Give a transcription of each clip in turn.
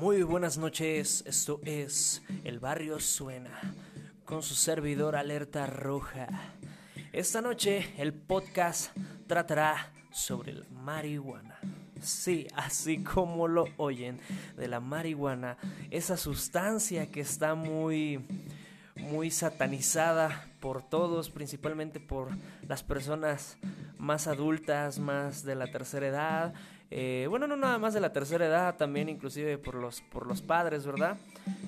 Muy buenas noches, esto es El Barrio Suena, con su servidor Alerta Roja. Esta noche el podcast tratará sobre la marihuana. Sí, así como lo oyen, de la marihuana, esa sustancia que está muy muy satanizada por todos, principalmente por las personas más adultas, más de la tercera edad, eh, bueno, no nada más de la tercera edad, también inclusive por los, por los padres, ¿verdad?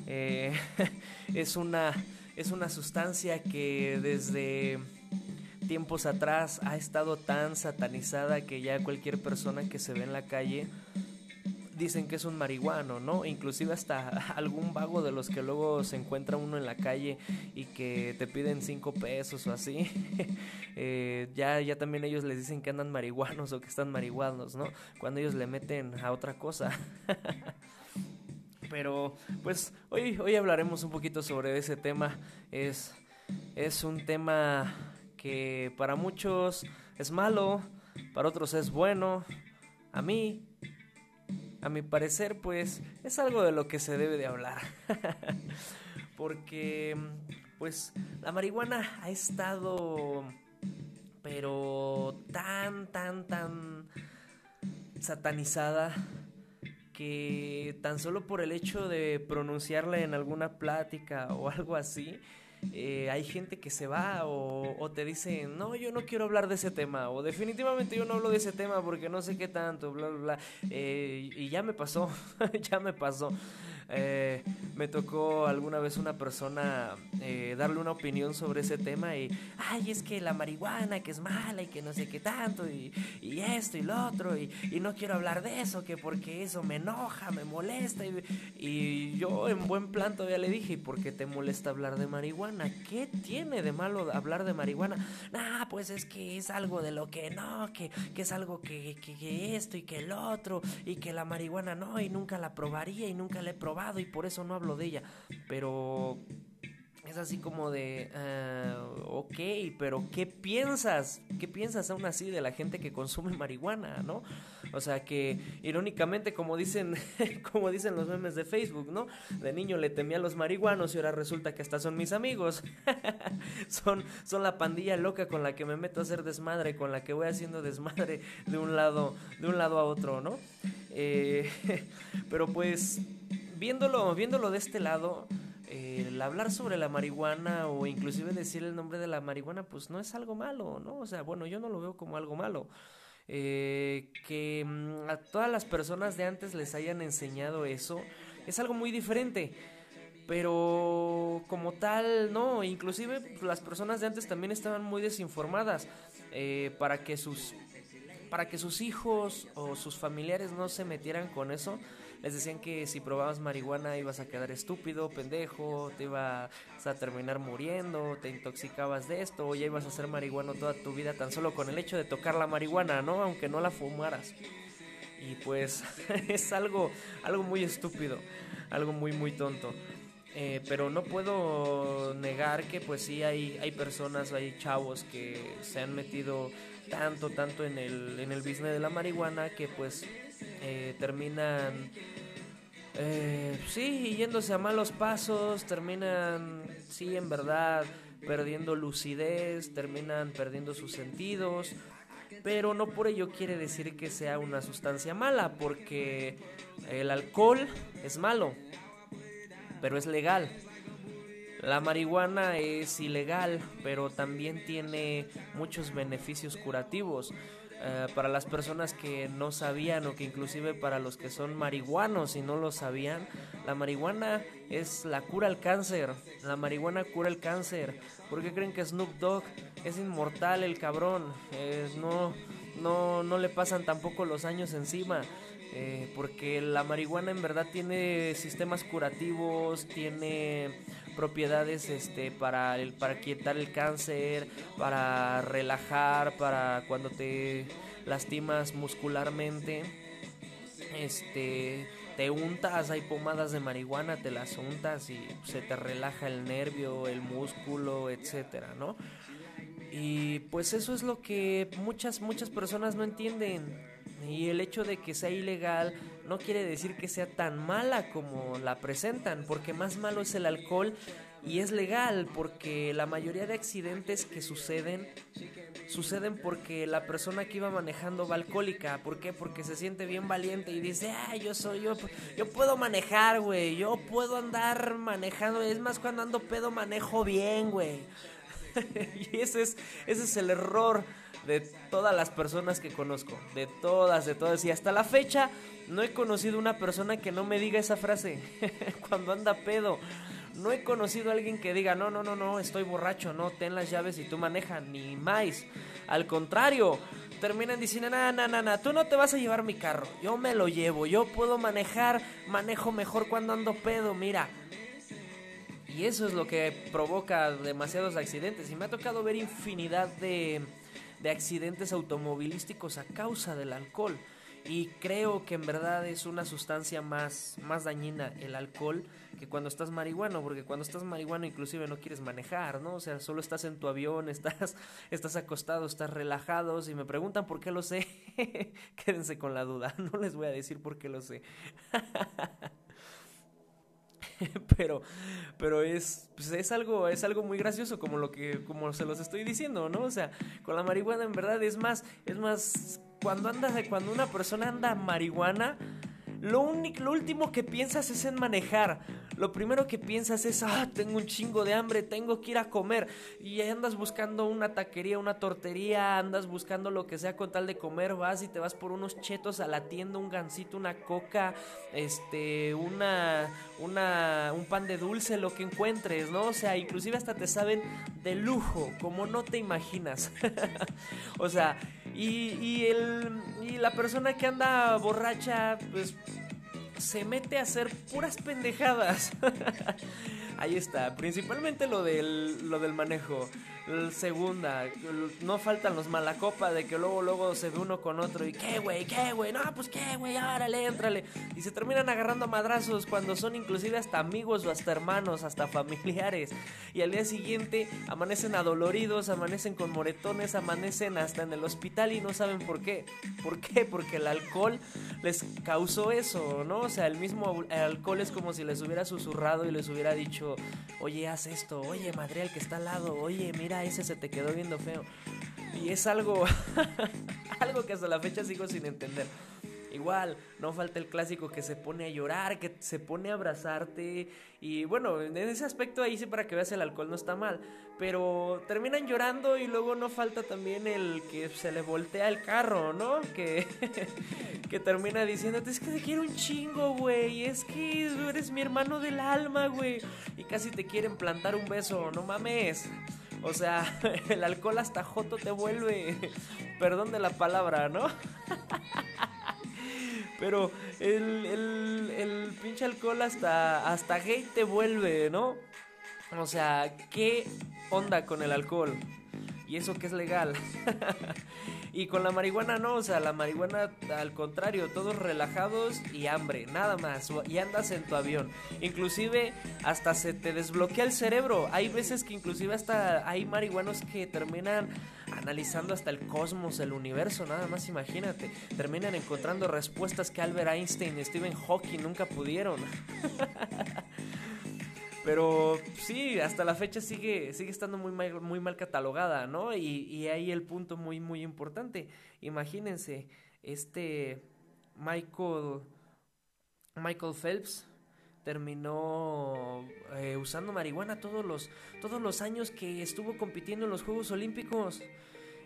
Eh, es, una, es una sustancia que desde tiempos atrás ha estado tan satanizada que ya cualquier persona que se ve en la calle dicen que es un marihuano, ¿no? Inclusive hasta algún vago de los que luego se encuentra uno en la calle y que te piden cinco pesos o así, eh, ya, ya también ellos les dicen que andan marihuanos o que están marihuanos, ¿no? Cuando ellos le meten a otra cosa. Pero pues hoy, hoy hablaremos un poquito sobre ese tema. Es, es un tema que para muchos es malo, para otros es bueno. A mí a mi parecer, pues es algo de lo que se debe de hablar. Porque, pues, la marihuana ha estado, pero tan, tan, tan satanizada que tan solo por el hecho de pronunciarla en alguna plática o algo así, eh, hay gente que se va o, te dice, no, yo no quiero hablar de ese tema, o definitivamente yo no hablo de ese tema porque no sé qué tanto, bla, bla, bla. Eh, y ya me pasó, ya me pasó. Eh, me tocó alguna vez una persona eh, darle una opinión sobre ese tema y, ay, es que la marihuana que es mala y que no sé qué tanto y, y esto y lo otro y, y, no quiero hablar de eso, que porque eso me enoja, me molesta y, y yo en buen plan todavía le dije, ¿y por qué te molesta hablar de marihuana? ¿Qué tiene de malo hablar de marihuana? Nah, pues es que es algo de lo que no, que, que es algo que, que, esto y que el otro y que la marihuana no y nunca la probaría y nunca la he probado y por eso no hablo de ella. Pero es así como de, uh, ok, pero ¿qué piensas? ¿Qué piensas aún así de la gente que consume marihuana, no? O sea que, irónicamente, como dicen, como dicen los memes de Facebook, ¿no? De niño le temía a los marihuanos y ahora resulta que hasta son mis amigos. son, son la pandilla loca con la que me meto a hacer desmadre, con la que voy haciendo desmadre de un lado, de un lado a otro, ¿no? Eh, pero pues viéndolo, viéndolo de este lado, eh, el hablar sobre la marihuana o inclusive decir el nombre de la marihuana, pues no es algo malo, ¿no? O sea, bueno, yo no lo veo como algo malo. Eh, que mm, a todas las personas de antes les hayan enseñado eso, es algo muy diferente. Pero como tal, no, inclusive las personas de antes también estaban muy desinformadas eh, para que sus para que sus hijos o sus familiares no se metieran con eso les decían que si probabas marihuana ibas a quedar estúpido, pendejo, te ibas a terminar muriendo, te intoxicabas de esto, o ya ibas a ser marihuano toda tu vida tan solo con el hecho de tocar la marihuana, ¿no? Aunque no la fumaras. Y pues es algo, algo muy estúpido, algo muy, muy tonto. Eh, pero no puedo negar que pues sí hay, hay personas, hay chavos que se han metido tanto, tanto en el, en el business de la marihuana que pues eh, terminan, eh, sí, yéndose a malos pasos, terminan, sí, en verdad, perdiendo lucidez, terminan perdiendo sus sentidos, pero no por ello quiere decir que sea una sustancia mala, porque el alcohol es malo, pero es legal. La marihuana es ilegal, pero también tiene muchos beneficios curativos. Eh, para las personas que no sabían o que inclusive para los que son marihuanos y no lo sabían, la marihuana es la cura al cáncer. La marihuana cura el cáncer. ¿Por qué creen que Snoop Dogg es inmortal el cabrón? no, no, no le pasan tampoco los años encima. Eh, porque la marihuana en verdad tiene sistemas curativos, tiene propiedades este, para, el, para quitar el cáncer, para relajar, para cuando te lastimas muscularmente. Este, te untas, hay pomadas de marihuana, te las untas y se te relaja el nervio, el músculo, etcétera, ¿no? Y pues eso es lo que muchas, muchas personas no entienden Y el hecho de que sea ilegal no quiere decir que sea tan mala como la presentan, porque más malo es el alcohol y es legal, porque la mayoría de accidentes que suceden suceden porque la persona que iba manejando va alcohólica. ¿Por qué? Porque se siente bien valiente y dice, ah, yo soy yo, yo puedo manejar, güey, yo puedo andar manejando. Es más, cuando ando pedo manejo bien, güey. y ese es, ese es el error de todas las personas que conozco, de todas, de todas. Y hasta la fecha no he conocido una persona que no me diga esa frase cuando anda pedo. No he conocido a alguien que diga, no, no, no, no, estoy borracho, no, ten las llaves y tú manejas, ni más. Al contrario, terminan diciendo, no, no, no, no, tú no te vas a llevar mi carro, yo me lo llevo, yo puedo manejar, manejo mejor cuando ando pedo, mira. Y eso es lo que provoca demasiados accidentes. Y me ha tocado ver infinidad de, de accidentes automovilísticos a causa del alcohol. Y creo que en verdad es una sustancia más, más dañina el alcohol que cuando estás marihuano, porque cuando estás marihuano inclusive no quieres manejar, ¿no? O sea, solo estás en tu avión, estás, estás acostado, estás relajado. Si me preguntan por qué lo sé, quédense con la duda, no les voy a decir por qué lo sé. pero pero es pues es algo es algo muy gracioso como lo que como se los estoy diciendo no o sea con la marihuana en verdad es más es más cuando andas cuando una persona anda marihuana lo, único, lo último que piensas es en manejar. Lo primero que piensas es, ah, tengo un chingo de hambre, tengo que ir a comer. Y andas buscando una taquería, una tortería, andas buscando lo que sea con tal de comer. Vas y te vas por unos chetos a la tienda, un gansito, una coca, este, una, una, un pan de dulce, lo que encuentres, ¿no? O sea, inclusive hasta te saben de lujo, como no te imaginas. o sea, y, y, el, y la persona que anda borracha, pues se mete a hacer puras pendejadas. Ahí está, principalmente lo del, lo del manejo. Segunda, no faltan los malacopa de que luego luego se ve uno con otro y qué güey, qué güey, no, pues qué güey, árale, éntrale. Y se terminan agarrando madrazos cuando son inclusive hasta amigos o hasta hermanos, hasta familiares. Y al día siguiente amanecen adoloridos, amanecen con moretones, amanecen hasta en el hospital y no saben por qué. ¿Por qué? Porque el alcohol les causó eso, ¿no? O sea, el mismo alcohol es como si les hubiera susurrado y les hubiera dicho, oye, haz esto, oye, madre, el que está al lado, oye, mira ese se te quedó viendo feo. Y es algo, algo que hasta la fecha sigo sin entender. Igual, no falta el clásico que se pone a llorar, que se pone a abrazarte. Y bueno, en ese aspecto ahí sí para que veas el alcohol no está mal. Pero terminan llorando y luego no falta también el que se le voltea el carro, ¿no? Que, que termina diciéndote, es que te quiero un chingo, güey. Es que eres mi hermano del alma, güey. Y casi te quieren plantar un beso, no mames. O sea, el alcohol hasta joto te vuelve. Perdón de la palabra, ¿no? Pero el, el, el pinche alcohol hasta, hasta gay te vuelve, ¿no? O sea, ¿qué onda con el alcohol? Y eso que es legal. Y con la marihuana no, o sea, la marihuana al contrario, todos relajados y hambre, nada más. Y andas en tu avión. Inclusive hasta se te desbloquea el cerebro. Hay veces que inclusive hasta hay marihuanos que terminan analizando hasta el cosmos, el universo, nada más imagínate. Terminan encontrando respuestas que Albert Einstein y Stephen Hawking nunca pudieron. Pero sí, hasta la fecha sigue, sigue estando muy mal, muy mal catalogada, ¿no? Y, y ahí el punto muy, muy importante. Imagínense, este Michael, Michael Phelps terminó eh, usando marihuana todos los, todos los años que estuvo compitiendo en los Juegos Olímpicos.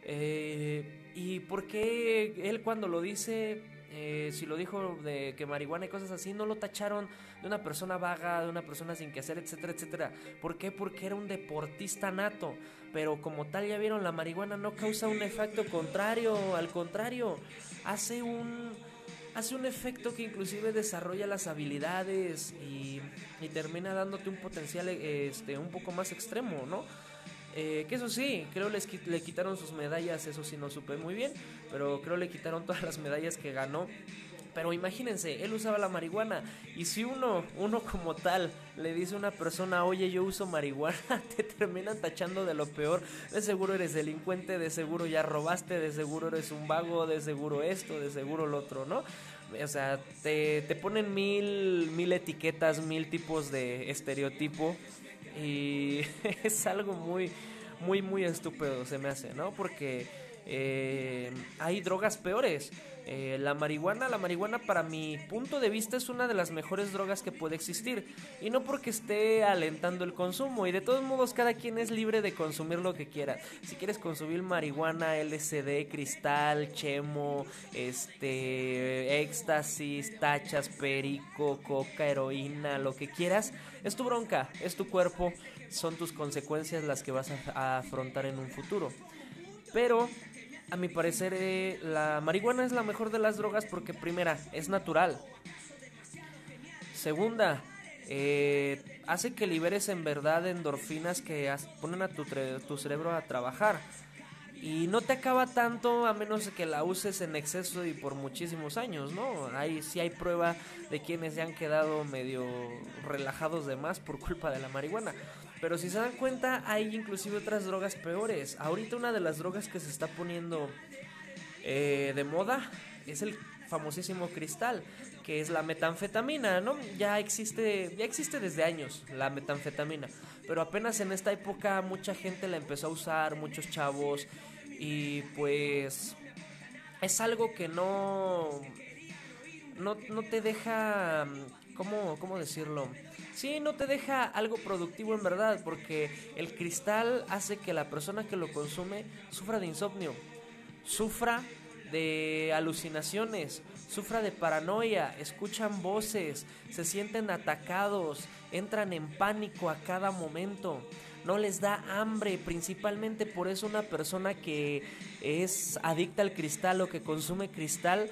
Eh, ¿Y por qué él cuando lo dice eh, si lo dijo de que marihuana y cosas así, no lo tacharon de una persona vaga, de una persona sin que hacer, etcétera, etcétera. ¿Por qué? Porque era un deportista nato. Pero como tal, ya vieron, la marihuana no causa un efecto contrario, al contrario, hace un hace un efecto que inclusive desarrolla las habilidades y, y termina dándote un potencial este un poco más extremo, ¿no? Eh, que eso sí, creo les le quitaron sus medallas, eso sí no supe muy bien, pero creo le quitaron todas las medallas que ganó Pero imagínense, él usaba la marihuana y si uno, uno como tal, le dice a una persona, oye, yo uso marihuana, te terminan tachando de lo peor. De seguro eres delincuente, de seguro ya robaste, de seguro eres un vago, de seguro esto, de seguro lo otro, ¿no? O sea, te, te ponen mil, mil etiquetas, mil tipos de estereotipo y es algo muy, muy, muy estúpido, se me hace, ¿no? Porque eh, hay drogas peores. Eh, la marihuana, la marihuana para mi punto de vista es una de las mejores drogas que puede existir. Y no porque esté alentando el consumo. Y de todos modos cada quien es libre de consumir lo que quiera. Si quieres consumir marihuana, LSD, cristal, chemo, este, éxtasis, tachas, perico, coca, heroína, lo que quieras, es tu bronca, es tu cuerpo, son tus consecuencias las que vas a afrontar en un futuro. Pero a mi parecer, eh, la marihuana es la mejor de las drogas porque primera, es natural. Segunda, eh, hace que liberes en verdad endorfinas que ponen a tu, tu, cerebro a trabajar. Y no te acaba tanto a menos que la uses en exceso y por muchísimos años, ¿no? Hay, sí hay prueba de quienes se han quedado medio relajados de más por culpa de la marihuana. Pero si se dan cuenta, hay inclusive otras drogas peores. Ahorita una de las drogas que se está poniendo eh, de moda es el famosísimo cristal, que es la metanfetamina, ¿no? Ya existe, ya existe desde años la metanfetamina, pero apenas en esta época mucha gente la empezó a usar, muchos chavos, y pues es algo que no, no, no te deja, ¿cómo, cómo decirlo? Sí, no te deja algo productivo en verdad, porque el cristal hace que la persona que lo consume sufra de insomnio, sufra de alucinaciones, sufra de paranoia, escuchan voces, se sienten atacados, entran en pánico a cada momento, no les da hambre, principalmente por eso una persona que es adicta al cristal o que consume cristal,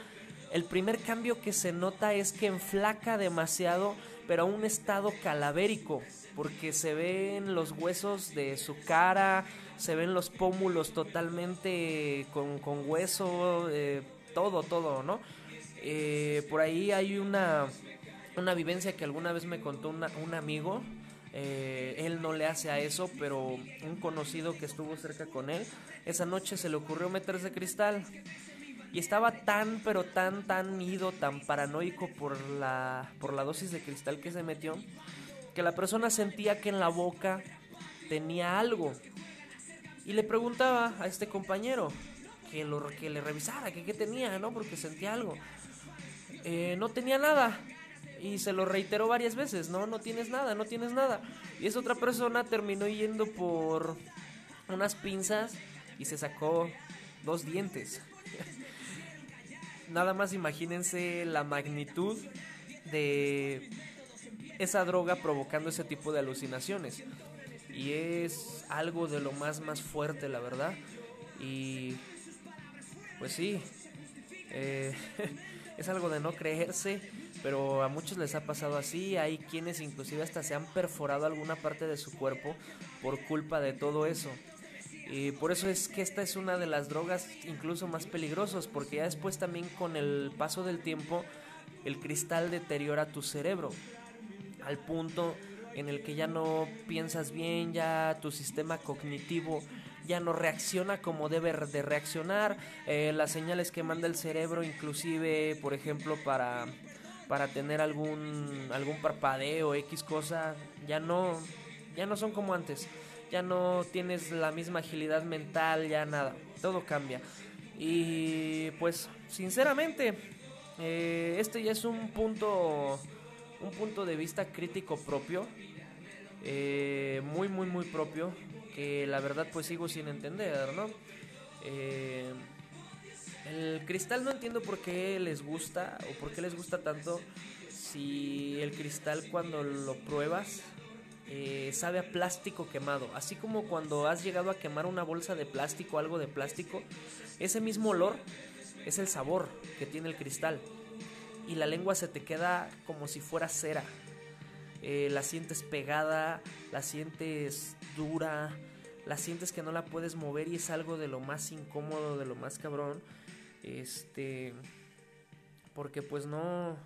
el primer cambio que se nota es que enflaca demasiado pero a un estado calavérico, porque se ven los huesos de su cara, se ven los pómulos totalmente con, hueso, eh, todo, todo, ¿no? Eh, por ahí hay una, una vivencia que alguna vez me contó un amigo, eh, él no le hace a eso, pero un conocido que estuvo cerca con él, esa noche se le ocurrió meterse cristal y estaba tan, pero tan, tan ido, tan paranoico por la, por la dosis de cristal que se metió, que la persona sentía que en la boca tenía algo. Y le preguntaba a este compañero que, lo, que le revisara, que qué tenía, ¿no? Porque sentía algo. Eh, no tenía nada. Y se lo reiteró varias veces, no, no tienes nada, no tienes nada. Y esa otra persona terminó yendo por unas pinzas y se sacó dos dientes nada más imagínense la magnitud de esa droga provocando ese tipo de alucinaciones. Y es algo de lo más más fuerte, la verdad. Y pues sí, eh, es algo de no creerse, pero a muchos les ha pasado así. Hay quienes inclusive hasta se han perforado alguna parte de su cuerpo por culpa de todo eso. Y por eso es que esta es una de las drogas incluso más peligrosas, porque ya después también con el paso del tiempo el cristal deteriora tu cerebro al punto en el que ya no piensas bien, ya tu sistema cognitivo ya no reacciona como debe de reaccionar, eh, las señales que manda el cerebro inclusive, por ejemplo, para, para tener algún, algún parpadeo, X cosa, ya no, ya no son como antes ya no tienes la misma agilidad mental, ya nada, todo cambia. Y pues, sinceramente, eh, este ya es un punto, un punto de vista crítico propio, eh, muy, muy, muy propio, que la verdad pues sigo sin entender, ¿no? Eh, el cristal no entiendo por qué les gusta o por qué les gusta tanto si el cristal cuando lo pruebas eh, sabe a plástico quemado. Así como cuando has llegado a quemar una bolsa de plástico, algo de plástico, ese mismo olor es el sabor que tiene el cristal. Y la lengua se te queda como si fuera cera. Eh, la sientes pegada, la sientes dura, la sientes que no la puedes mover y es algo de lo más incómodo, de lo más cabrón. Este. porque pues no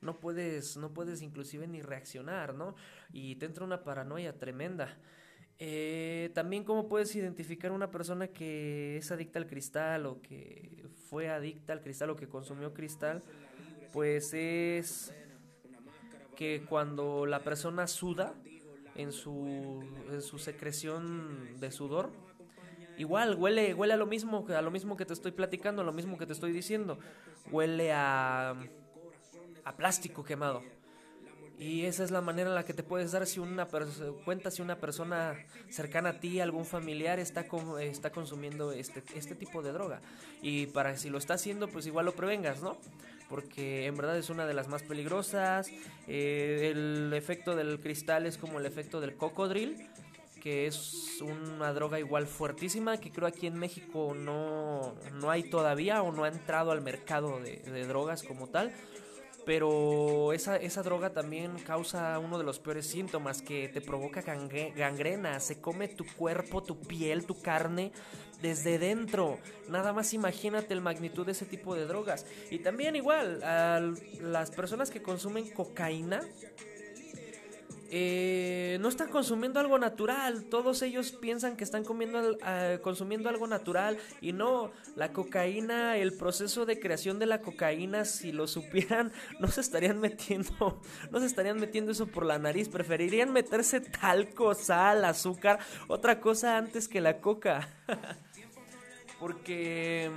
no puedes no puedes inclusive ni reaccionar, ¿no? Y te entra una paranoia tremenda. Eh, también cómo puedes identificar una persona que es adicta al cristal o que fue adicta al cristal o que consumió cristal, pues es que cuando la persona suda en su, en su secreción de sudor, igual huele, huele a lo mismo, a lo mismo que te estoy platicando, a lo mismo que te estoy diciendo, huele a, plástico quemado. Y esa es la manera en la que te puedes dar si una cuenta si una persona cercana a ti, algún familiar está está consumiendo este este tipo de droga. Y para si lo está haciendo, pues igual lo prevengas, ¿no? Porque en verdad es una de las más peligrosas. Eh, el efecto del cristal es como el efecto del cocodril, que es una droga igual fuertísima que creo aquí en México no, no hay todavía o no ha entrado al mercado de drogas como tal pero esa, esa droga también causa uno de los peores síntomas que te provoca gangrena, se come tu cuerpo, tu piel, tu carne desde dentro. Nada más imagínate el magnitud de ese tipo de drogas. Y también igual, a las personas que consumen cocaína, eh, no están consumiendo algo natural. Todos ellos piensan que están comiendo, consumiendo algo natural y no. La cocaína, el proceso de creación de la cocaína, si lo supieran, no se estarían metiendo, no se estarían metiendo eso por la nariz. Preferirían meterse talco, sal, azúcar, otra cosa antes que la coca. Porque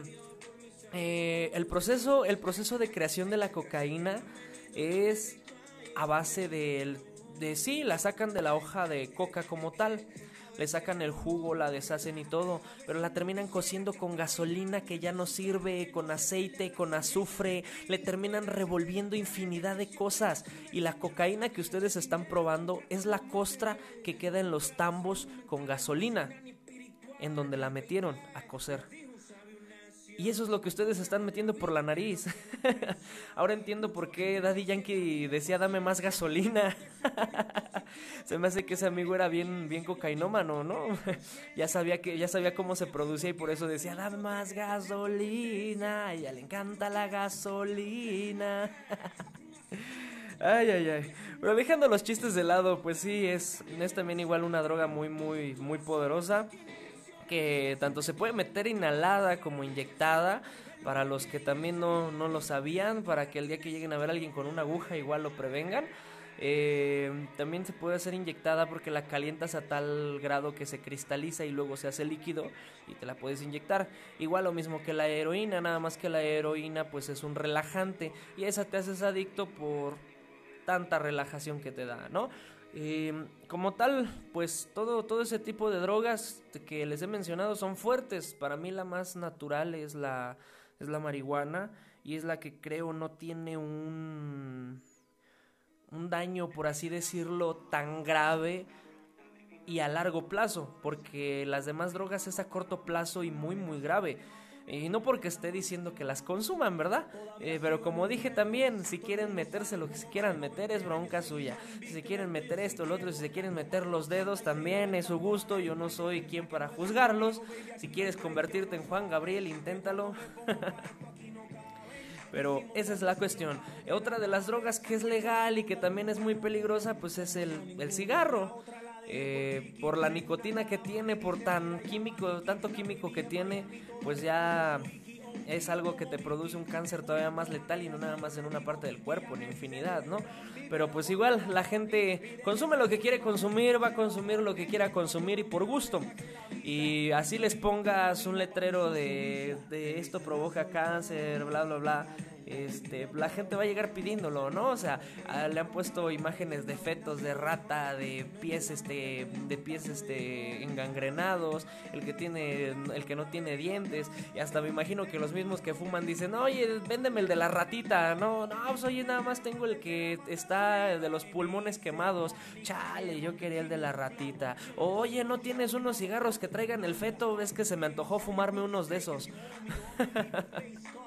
eh, el proceso, el proceso de creación de la cocaína es a base del de sí, la sacan de la hoja de coca como tal. Le sacan el jugo, la deshacen y todo, pero la terminan cociendo con gasolina que ya no sirve, con aceite, con azufre, le terminan revolviendo infinidad de cosas. Y la cocaína que ustedes están probando es la costra que queda en los tambos con gasolina, en donde la metieron a cocer. Y eso es lo que ustedes están metiendo por la nariz. Ahora entiendo por qué Daddy Yankee decía dame más gasolina. se me hace que ese amigo era bien, bien cocainómano, ¿no? ya sabía que, ya sabía cómo se producía y por eso decía dame más gasolina. A ella le encanta la gasolina. ay, ay, ay. Pero dejando los chistes de lado, pues sí, es, es también igual una droga muy, muy, muy poderosa que tanto se puede meter inhalada como inyectada. Para los que también no, no lo sabían, para que el día que lleguen a ver a alguien con una aguja igual lo prevengan. Eh, también se puede hacer inyectada porque la calientas a tal grado que se cristaliza y luego se hace líquido y te la puedes inyectar. Igual lo mismo que la heroína, nada más que la heroína pues es un relajante y esa te haces adicto por tanta relajación que te da, ¿no? Como tal, pues todo, todo ese tipo de drogas que les he mencionado son fuertes. Para mí la más natural es la, es la marihuana y es la que creo no tiene un, un daño, por así decirlo, tan grave y a largo plazo, porque las demás drogas es a corto plazo y muy, muy grave. Y no porque esté diciendo que las consuman, ¿verdad? Eh, pero como dije también, si quieren meterse lo que se quieran meter es bronca suya. Si se quieren meter esto, lo otro, si se quieren meter los dedos, también es su gusto. Yo no soy quien para juzgarlos. Si quieres convertirte en Juan Gabriel, inténtalo. Pero esa es la cuestión. Otra de las drogas que es legal y que también es muy peligrosa, pues es el, el cigarro. Eh, por la nicotina que tiene, por tan químico, tanto químico que tiene, pues ya es algo que te produce un cáncer todavía más letal y no nada más en una parte del cuerpo, en infinidad, ¿no? Pero pues igual la gente consume lo que quiere consumir, va a consumir lo que quiera consumir y por gusto. Y así les pongas un letrero de, de esto provoca cáncer, bla, bla, bla este, la gente va a llegar pidiéndolo, ¿no? O sea, le han puesto imágenes de fetos de rata, de pies, este, de pies, este, engangrenados, el que tiene, el que no tiene dientes, y hasta me imagino que los mismos que fuman dicen, oye, véndeme el de la ratita, no, no, pues oye, nada más tengo el que está de los pulmones quemados, chale, yo quería el de la ratita, oye, no tienes unos cigarros que traigan el feto, es que se me antojó fumarme unos de esos.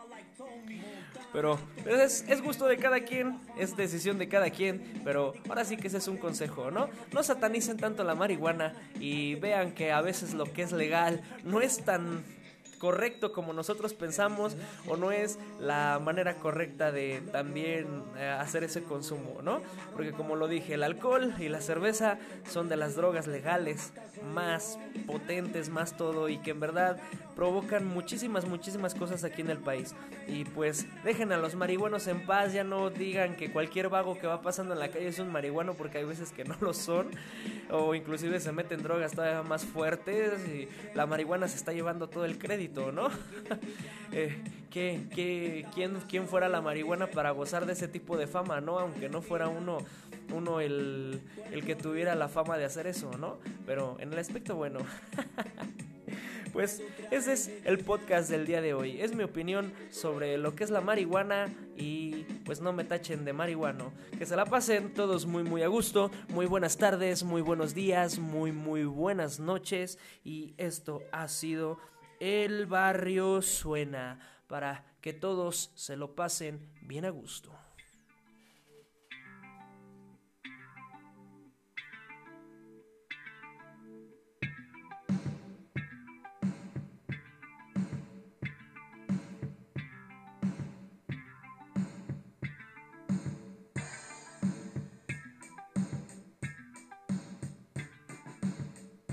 Pero es, es, gusto de cada quien, es decisión de cada quien, pero ahora sí que ese es un consejo, ¿no? No satanicen tanto la marihuana y vean que a veces lo que es legal no es tan correcto como nosotros pensamos o no es la manera correcta de también eh, hacer ese consumo, ¿no? Porque como lo dije, el alcohol y la cerveza son de las drogas legales más potentes, más todo y que en verdad provocan muchísimas, muchísimas cosas aquí en el país. Y pues dejen a los marihuanos en paz, ya no digan que cualquier vago que va pasando en la calle es un marihuano porque hay veces que no lo son o inclusive se meten drogas todavía más fuertes y la marihuana se está llevando todo el crédito, ¿no? eh, ¿qué, quién, ¿Quién fuera la marihuana para gozar de ese tipo de fama, no? Aunque no fuera uno uno el, el que tuviera la fama de hacer eso, ¿no? Pero en el aspecto bueno. Pues ese es el podcast del día de hoy. Es mi opinión sobre lo que es la marihuana y pues no me tachen de marihuano. Que se la pasen todos muy muy a gusto. Muy buenas tardes, muy buenos días, muy muy buenas noches. Y esto ha sido El Barrio Suena para que todos se lo pasen bien a gusto.